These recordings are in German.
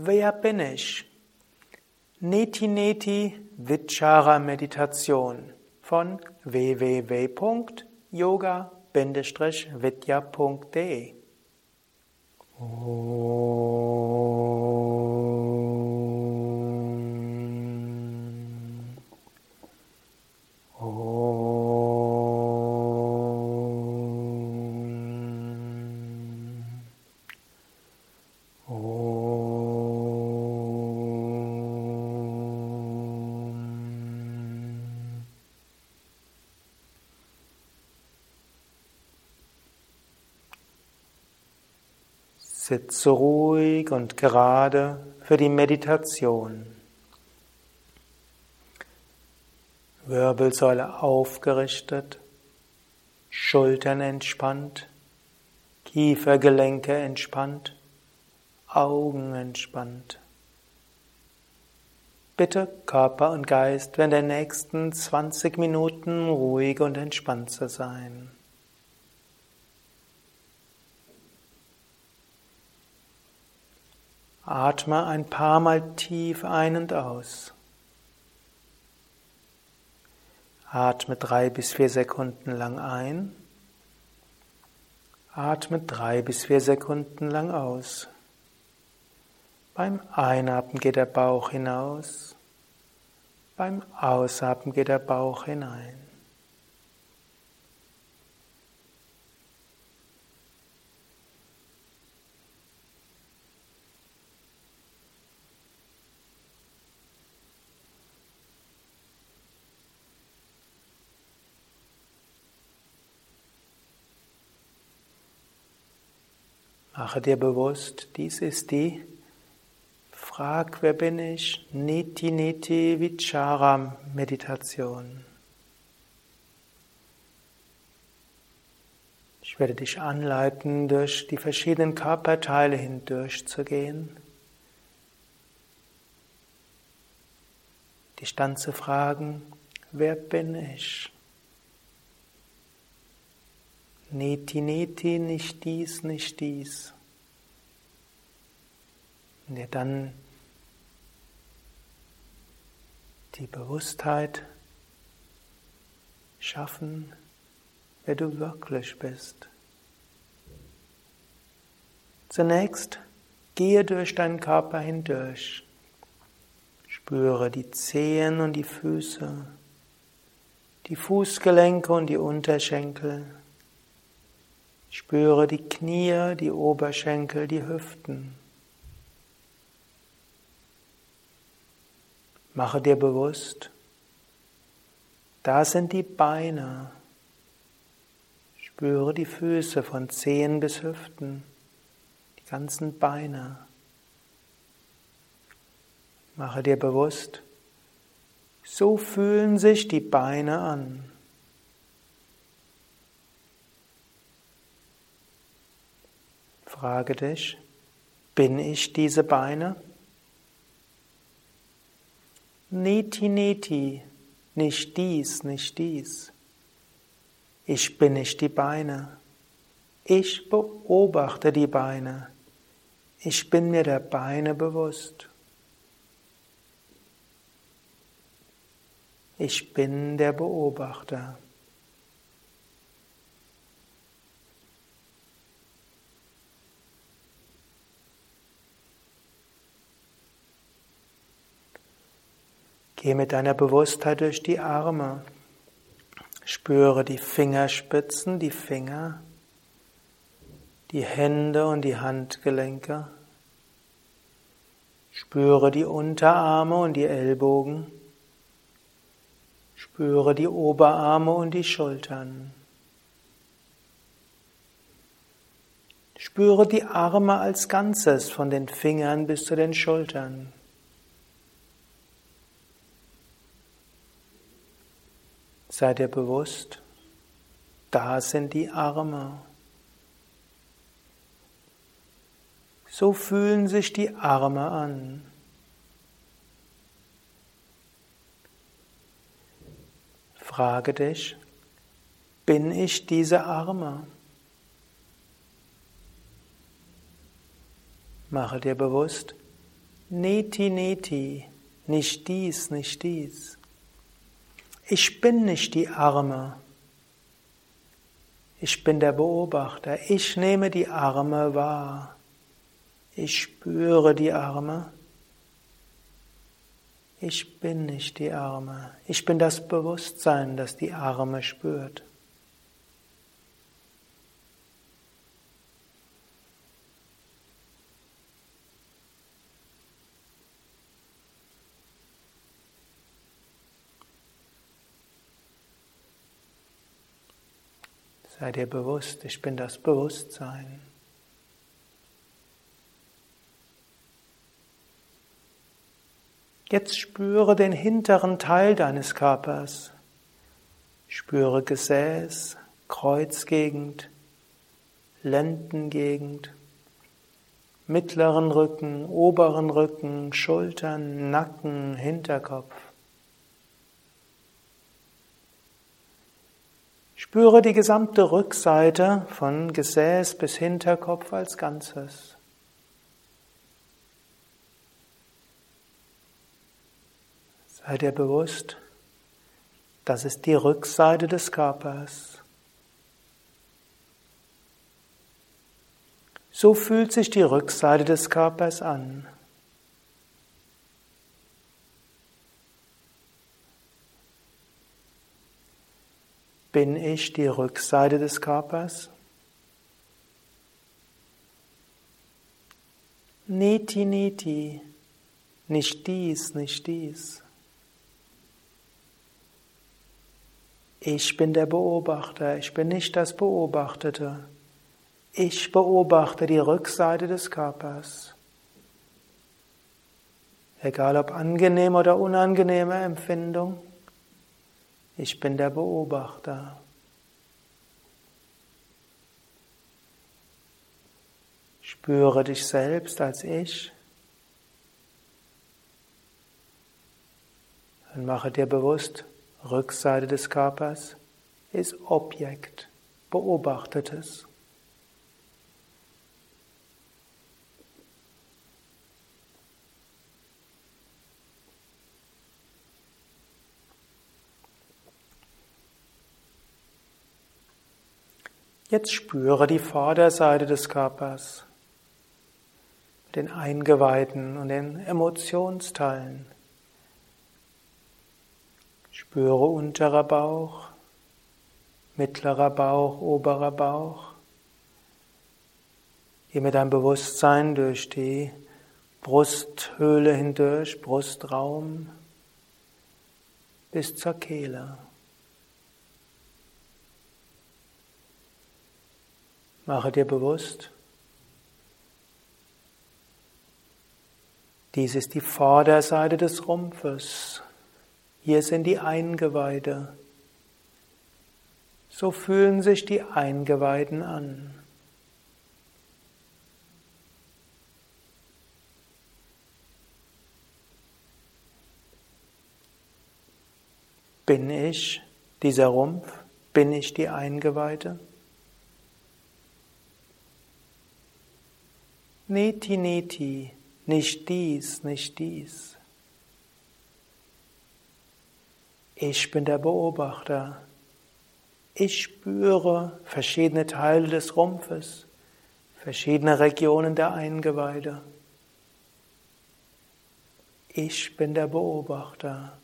Wer bin ich? Neti Neti Vichara Meditation von www.yoga-vidya.de Sitze ruhig und gerade für die Meditation. Wirbelsäule aufgerichtet, Schultern entspannt, Kiefergelenke entspannt, Augen entspannt. Bitte Körper und Geist während der nächsten 20 Minuten ruhig und entspannt zu sein. Atme ein paar Mal tief ein und aus. Atme drei bis vier Sekunden lang ein. Atme drei bis vier Sekunden lang aus. Beim Einatmen geht der Bauch hinaus. Beim Ausatmen geht der Bauch hinein. Mache dir bewusst, dies ist die Frag, wer bin ich? Niti Niti Vichara Meditation. Ich werde dich anleiten, durch die verschiedenen Körperteile hindurchzugehen. Dich dann zu fragen, wer bin ich? Neti, neti, nicht dies, nicht dies. Und dir dann die Bewusstheit schaffen, wer du wirklich bist. Zunächst gehe durch deinen Körper hindurch. Spüre die Zehen und die Füße, die Fußgelenke und die Unterschenkel. Spüre die Knie, die Oberschenkel, die Hüften. Mache dir bewusst, da sind die Beine. Spüre die Füße von Zehen bis Hüften, die ganzen Beine. Mache dir bewusst, so fühlen sich die Beine an. Frage dich, bin ich diese Beine? Neti, neti, nicht dies, nicht dies. Ich bin nicht die Beine. Ich beobachte die Beine. Ich bin mir der Beine bewusst. Ich bin der Beobachter. Geh mit deiner Bewusstheit durch die Arme. Spüre die Fingerspitzen, die Finger, die Hände und die Handgelenke. Spüre die Unterarme und die Ellbogen. Spüre die Oberarme und die Schultern. Spüre die Arme als Ganzes von den Fingern bis zu den Schultern. Sei dir bewusst, da sind die Arme. So fühlen sich die Arme an. Frage dich, bin ich diese Arme? Mache dir bewusst, Neti, neti, nicht dies, nicht dies. Ich bin nicht die Arme. Ich bin der Beobachter. Ich nehme die Arme wahr. Ich spüre die Arme. Ich bin nicht die Arme. Ich bin das Bewusstsein, das die Arme spürt. Sei dir bewusst, ich bin das Bewusstsein. Jetzt spüre den hinteren Teil deines Körpers. Spüre Gesäß, Kreuzgegend, Lendengegend, mittleren Rücken, oberen Rücken, Schultern, Nacken, Hinterkopf. Spüre die gesamte Rückseite von Gesäß bis Hinterkopf als Ganzes. Sei dir bewusst, das ist die Rückseite des Körpers. So fühlt sich die Rückseite des Körpers an. Bin ich die Rückseite des Körpers? Neti, neti, nicht dies, nicht dies. Ich bin der Beobachter, ich bin nicht das Beobachtete. Ich beobachte die Rückseite des Körpers. Egal ob angenehme oder unangenehme Empfindung, ich bin der Beobachter. Spüre dich selbst als Ich. Und mache dir bewusst, Rückseite des Körpers ist Objekt, Beobachtetes. Jetzt spüre die Vorderseite des Körpers, den Eingeweiden und den Emotionsteilen. Spüre unterer Bauch, mittlerer Bauch, oberer Bauch. Geh mit deinem Bewusstsein durch die Brusthöhle hindurch, Brustraum bis zur Kehle. Mache dir bewusst, dies ist die Vorderseite des Rumpfes. Hier sind die Eingeweide. So fühlen sich die Eingeweiden an. Bin ich dieser Rumpf? Bin ich die Eingeweide? Neti, neti, nicht dies, nicht dies. Ich bin der Beobachter. Ich spüre verschiedene Teile des Rumpfes, verschiedene Regionen der Eingeweide. Ich bin der Beobachter.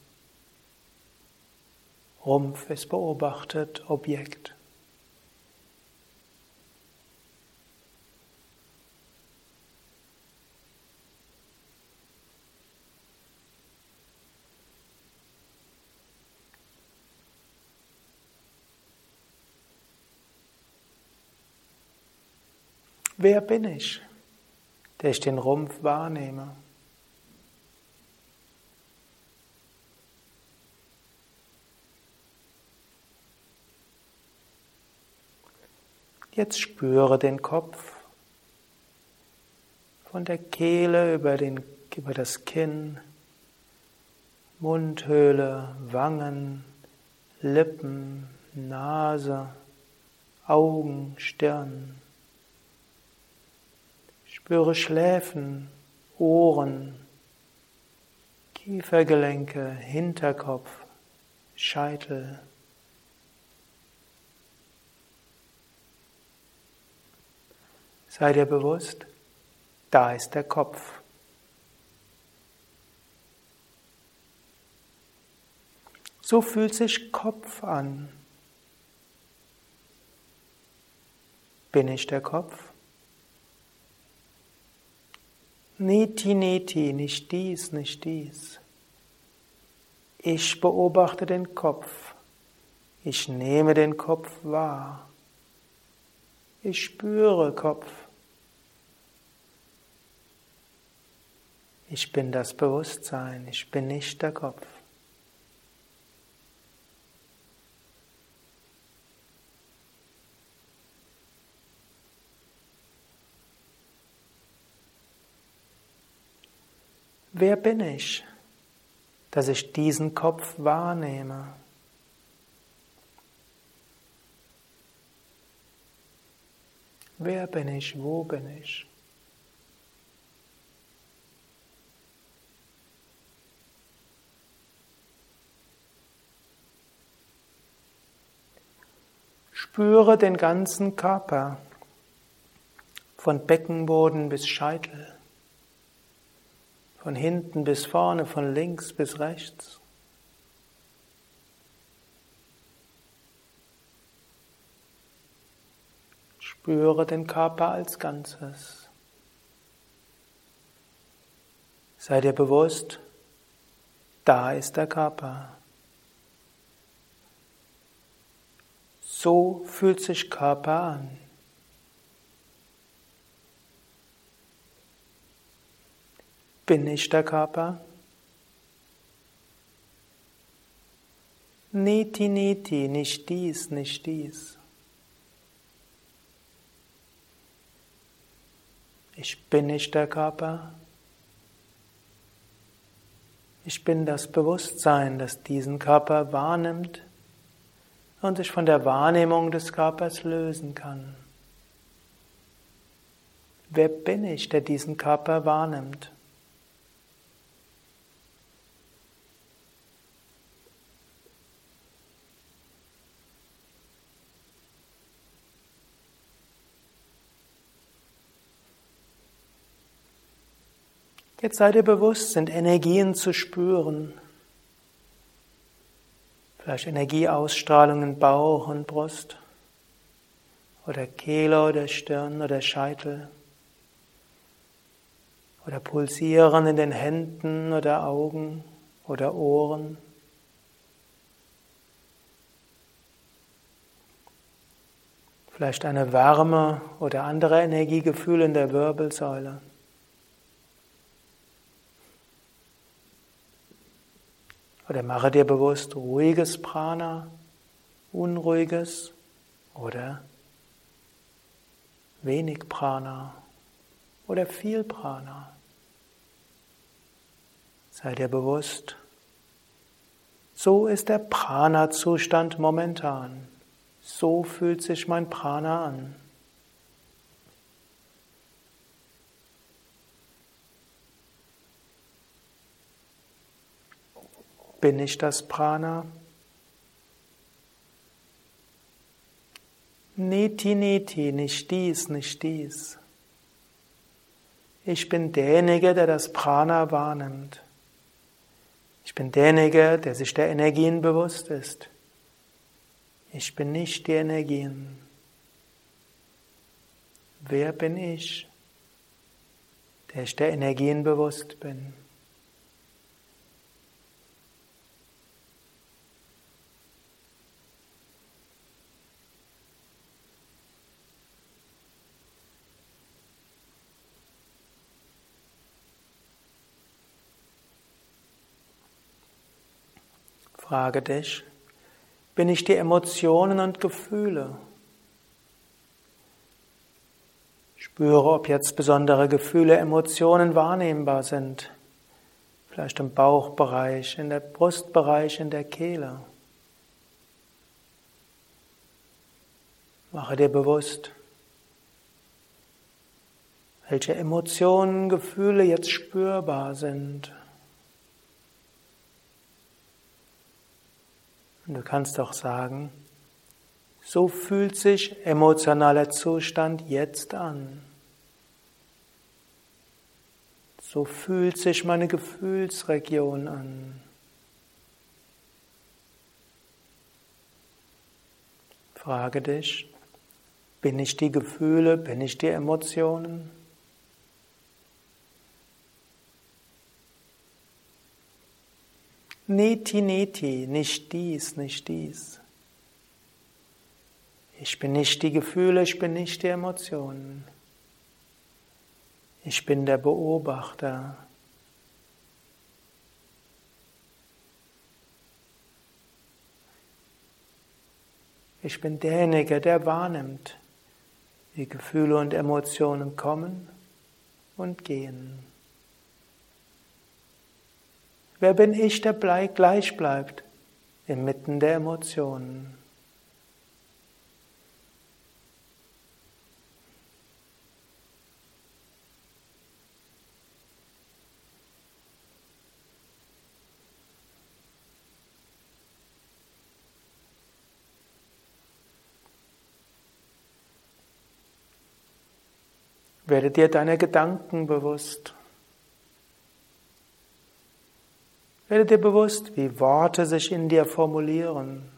Rumpf ist beobachtet, Objekt. Wer bin ich, der ich den Rumpf wahrnehme? Jetzt spüre den Kopf von der Kehle über, den, über das Kinn, Mundhöhle, Wangen, Lippen, Nase, Augen, Stirn. Spüre Schläfen, Ohren, Kiefergelenke, Hinterkopf, Scheitel. Sei dir bewusst, da ist der Kopf. So fühlt sich Kopf an. Bin ich der Kopf? Niti, niti, nicht dies, nicht dies. Ich beobachte den Kopf. Ich nehme den Kopf wahr. Ich spüre Kopf. Ich bin das Bewusstsein, ich bin nicht der Kopf. Wer bin ich, dass ich diesen Kopf wahrnehme? Wer bin ich? Wo bin ich? Spüre den ganzen Körper, von Beckenboden bis Scheitel. Von hinten bis vorne, von links bis rechts. Spüre den Körper als Ganzes. Sei dir bewusst, da ist der Körper. So fühlt sich Körper an. Bin ich der Körper? Niti, niti, nicht dies, nicht dies. Ich bin nicht der Körper. Ich bin das Bewusstsein, das diesen Körper wahrnimmt und sich von der Wahrnehmung des Körpers lösen kann. Wer bin ich, der diesen Körper wahrnimmt? Jetzt sei dir bewusst, sind Energien zu spüren. Vielleicht Energieausstrahlung in Bauch und Brust oder Kehle oder Stirn oder Scheitel oder Pulsieren in den Händen oder Augen oder Ohren. Vielleicht eine Wärme oder andere Energiegefühle in der Wirbelsäule. Oder mache dir bewusst ruhiges Prana, unruhiges oder wenig Prana oder viel Prana. Sei dir bewusst, so ist der Prana-Zustand momentan. So fühlt sich mein Prana an. Bin ich das Prana? Niti, niti, nicht dies, nicht dies. Ich bin derjenige, der das Prana wahrnimmt. Ich bin derjenige, der sich der Energien bewusst ist. Ich bin nicht die Energien. Wer bin ich, der ich der Energien bewusst bin? Frage dich, bin ich die Emotionen und Gefühle? Spüre, ob jetzt besondere Gefühle, Emotionen wahrnehmbar sind. Vielleicht im Bauchbereich, in der Brustbereich, in der Kehle. Mache dir bewusst, welche Emotionen, Gefühle jetzt spürbar sind. Und du kannst auch sagen, so fühlt sich emotionaler Zustand jetzt an. So fühlt sich meine Gefühlsregion an. Frage dich, bin ich die Gefühle, bin ich die Emotionen? Neti, neti, nicht dies, nicht dies. Ich bin nicht die Gefühle, ich bin nicht die Emotionen. Ich bin der Beobachter. Ich bin derjenige, der wahrnimmt, wie Gefühle und Emotionen kommen und gehen. Wer bin ich, der gleich bleibt inmitten der Emotionen? Werde dir deiner Gedanken bewusst. Werde dir bewusst, wie Worte sich in dir formulieren.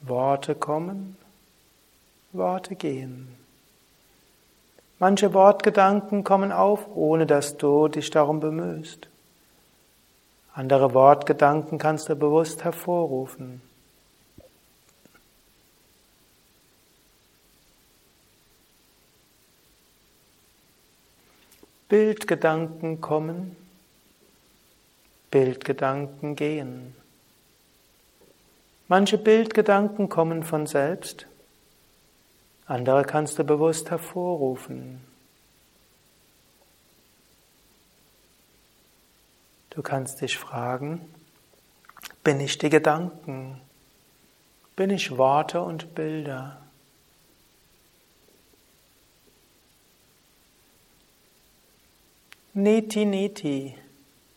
Worte kommen, Worte gehen. Manche Wortgedanken kommen auf, ohne dass du dich darum bemühst. Andere Wortgedanken kannst du bewusst hervorrufen. Bildgedanken kommen, Bildgedanken gehen. Manche Bildgedanken kommen von selbst, andere kannst du bewusst hervorrufen. Du kannst dich fragen, bin ich die Gedanken? Bin ich Worte und Bilder? Neti, neti,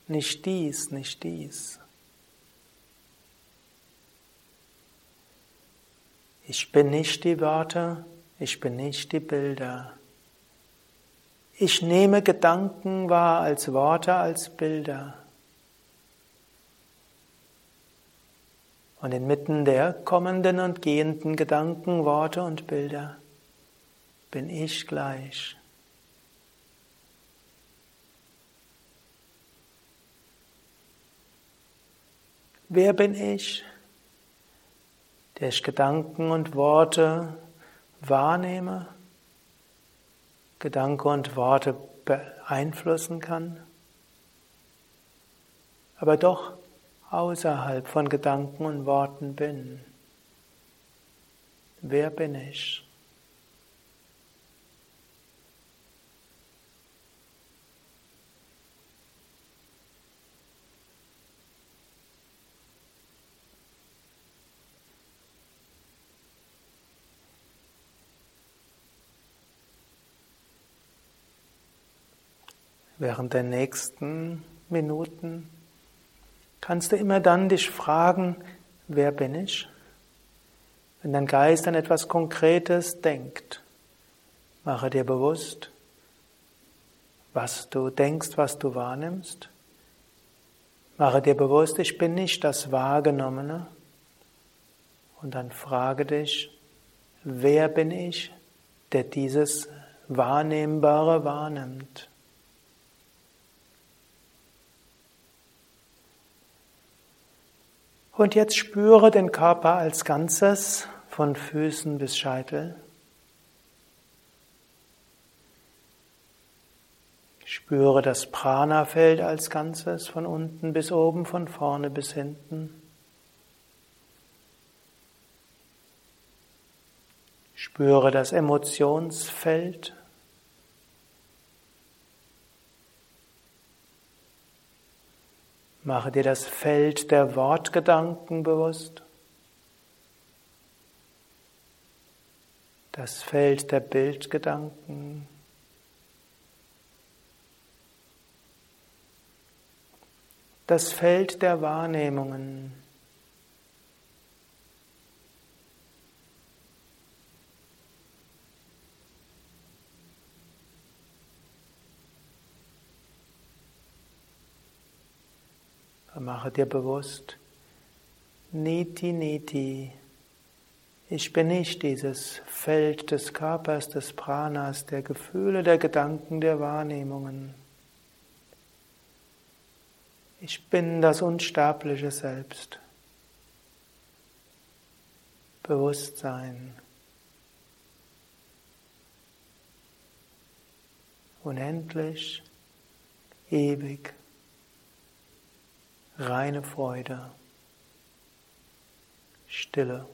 nicht dies, nicht dies. Ich bin nicht die Wörter, ich bin nicht die Bilder. Ich nehme Gedanken wahr als Worte, als Bilder. Und inmitten der kommenden und gehenden Gedanken, Worte und Bilder bin ich gleich. Wer bin ich, der ich Gedanken und Worte wahrnehme, Gedanken und Worte beeinflussen kann, aber doch außerhalb von Gedanken und Worten bin? Wer bin ich? Während der nächsten Minuten kannst du immer dann dich fragen, wer bin ich? Wenn dein Geist an etwas Konkretes denkt, mache dir bewusst, was du denkst, was du wahrnimmst. Mache dir bewusst, ich bin nicht das Wahrgenommene. Und dann frage dich, wer bin ich, der dieses Wahrnehmbare wahrnimmt? Und jetzt spüre den Körper als Ganzes von Füßen bis Scheitel. Spüre das Prana-Feld als Ganzes von unten bis oben, von vorne bis hinten. Spüre das Emotionsfeld Mache dir das Feld der Wortgedanken bewusst, das Feld der Bildgedanken, das Feld der Wahrnehmungen. Mache dir bewusst, Niti Niti, ich bin nicht dieses Feld des Körpers, des Pranas, der Gefühle, der Gedanken, der Wahrnehmungen. Ich bin das unsterbliche Selbst. Bewusstsein. Unendlich, ewig, reine Freude, Stille.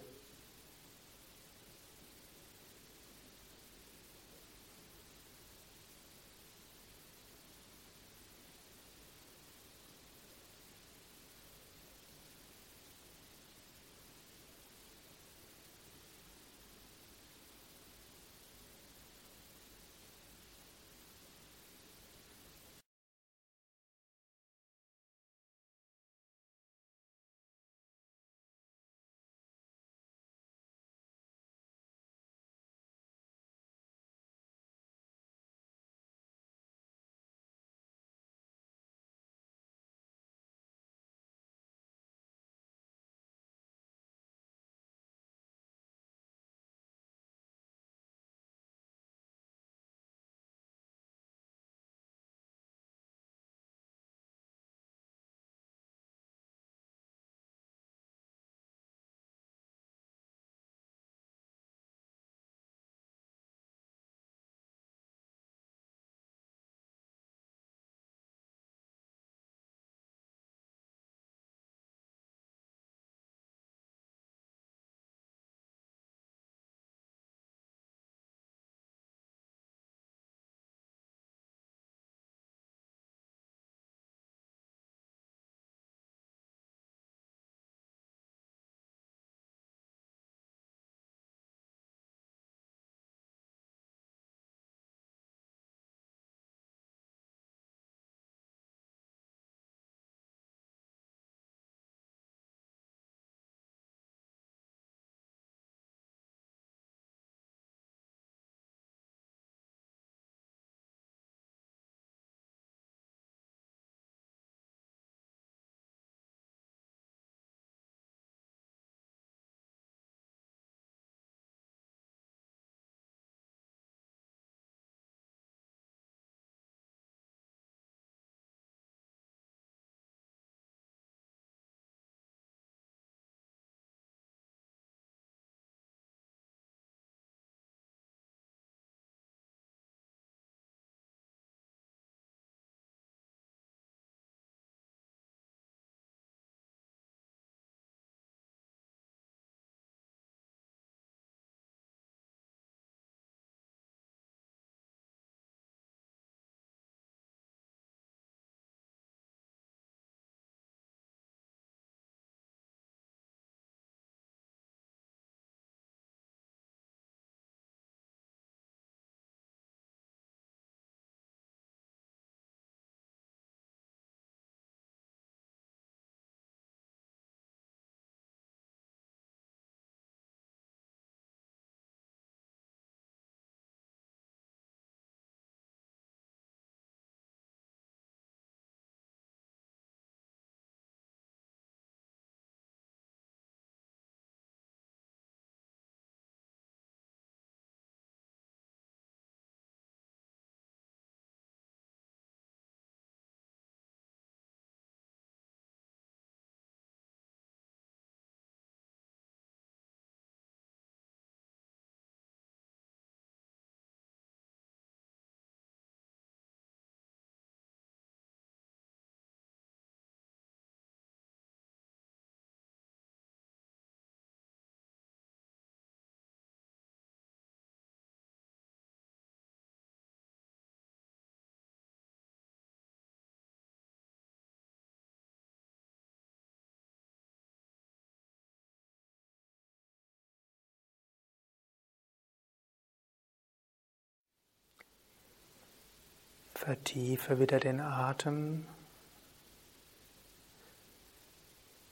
Vertiefe wieder den Atem.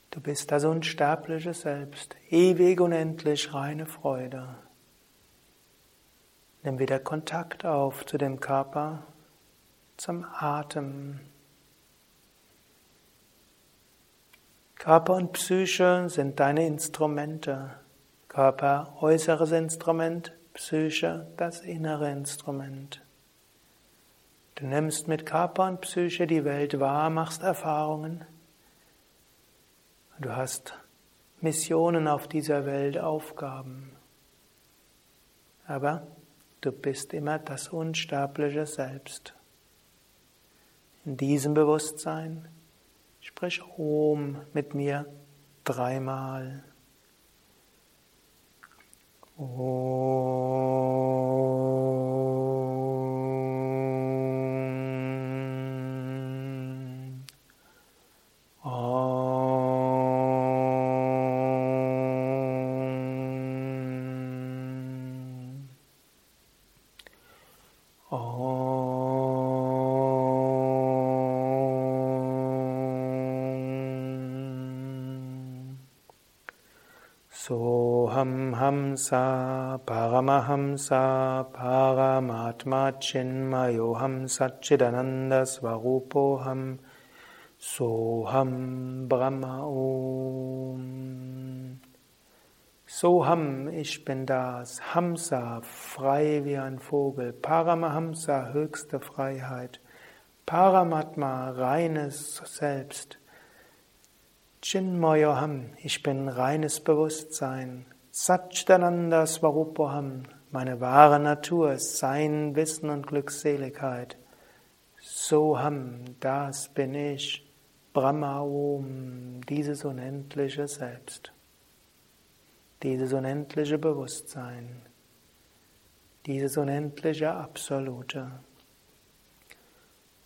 Du bist das unsterbliche Selbst, ewig unendlich reine Freude. Nimm wieder Kontakt auf zu dem Körper, zum Atem. Körper und Psyche sind deine Instrumente. Körper äußeres Instrument, Psyche das innere Instrument. Du nimmst mit Körper und Psyche die Welt wahr, machst Erfahrungen. Du hast Missionen auf dieser Welt, Aufgaben. Aber Du bist immer das unsterbliche Selbst. In diesem Bewusstsein sprich Om mit mir dreimal. Om. Soham Hamsa Paramahamsa Paramatma Chinmayoham Satchidananda Svarupoham Soham Brahma Om Soham, ich bin das, Hamsa, frei wie ein Vogel, Paramahamsa, höchste Freiheit, Paramatma, reines Selbst, Chinmoyoham, ich bin reines Bewusstsein. Satchitananda Svarupoham, meine wahre Natur, Sein, Wissen und Glückseligkeit. Soham, das bin ich. Brahma Om, dieses unendliche Selbst. Dieses unendliche Bewusstsein. Dieses unendliche Absolute.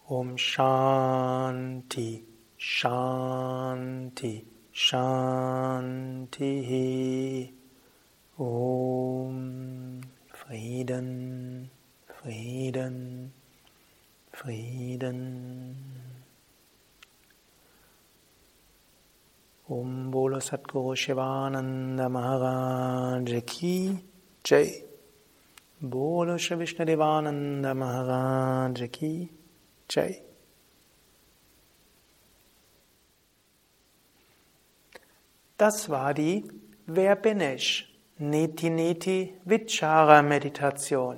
Om Shanti. Shanti, Shanti, Om, Frieden, Frieden, Frieden. Om Bolo Satguru Shivananda Maharaj Ki Jai. Bolo Shri Vishnadevananda Maharaj Ki Jai. Das war die Wer bin ich? Neti Neti Vichara Meditation.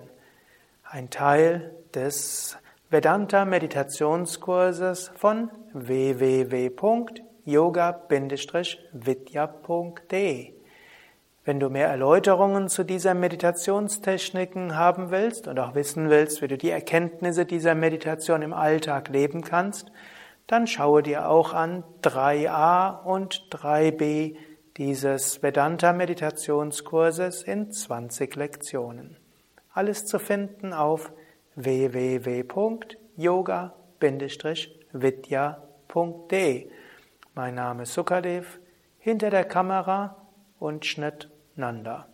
Ein Teil des Vedanta Meditationskurses von www.yoga-vidya.de. Wenn du mehr Erläuterungen zu dieser Meditationstechniken haben willst und auch wissen willst, wie du die Erkenntnisse dieser Meditation im Alltag leben kannst, dann schaue dir auch an 3a und 3b dieses Vedanta Meditationskurses in 20 Lektionen. Alles zu finden auf www.yoga-vidya.de. Mein Name ist Sukadev, hinter der Kamera und Schnitt Nanda.